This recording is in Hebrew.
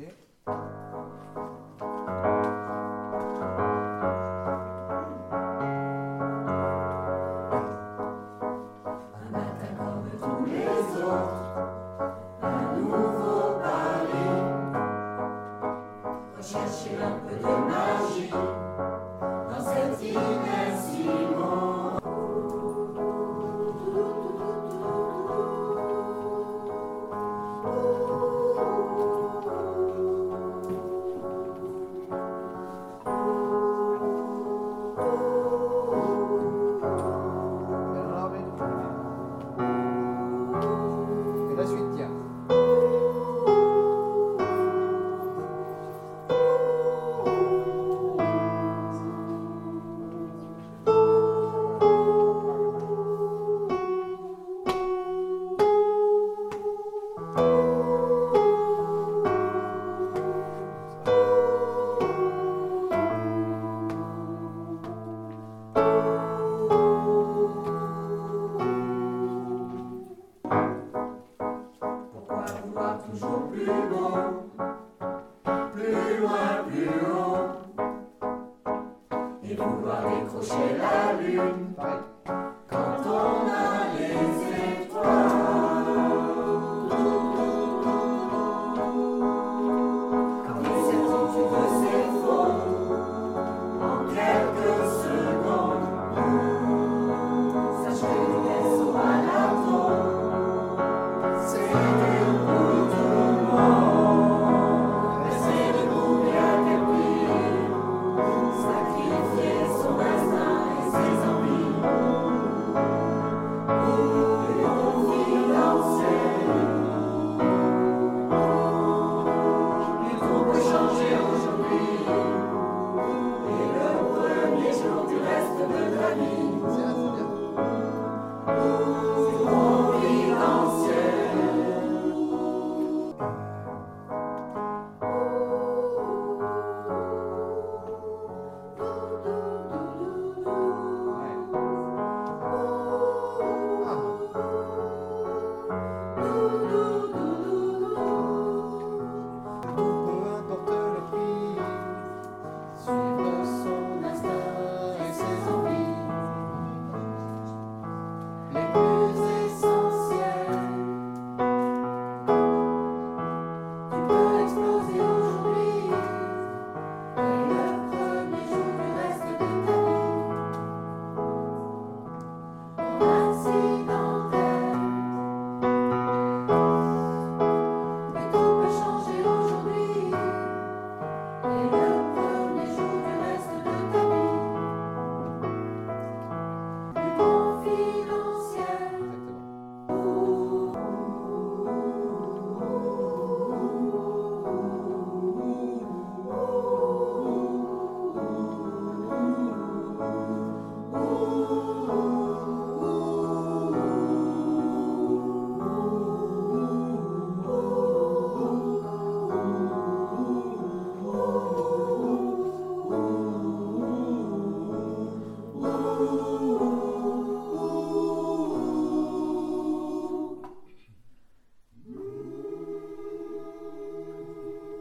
예? La lune Pareil.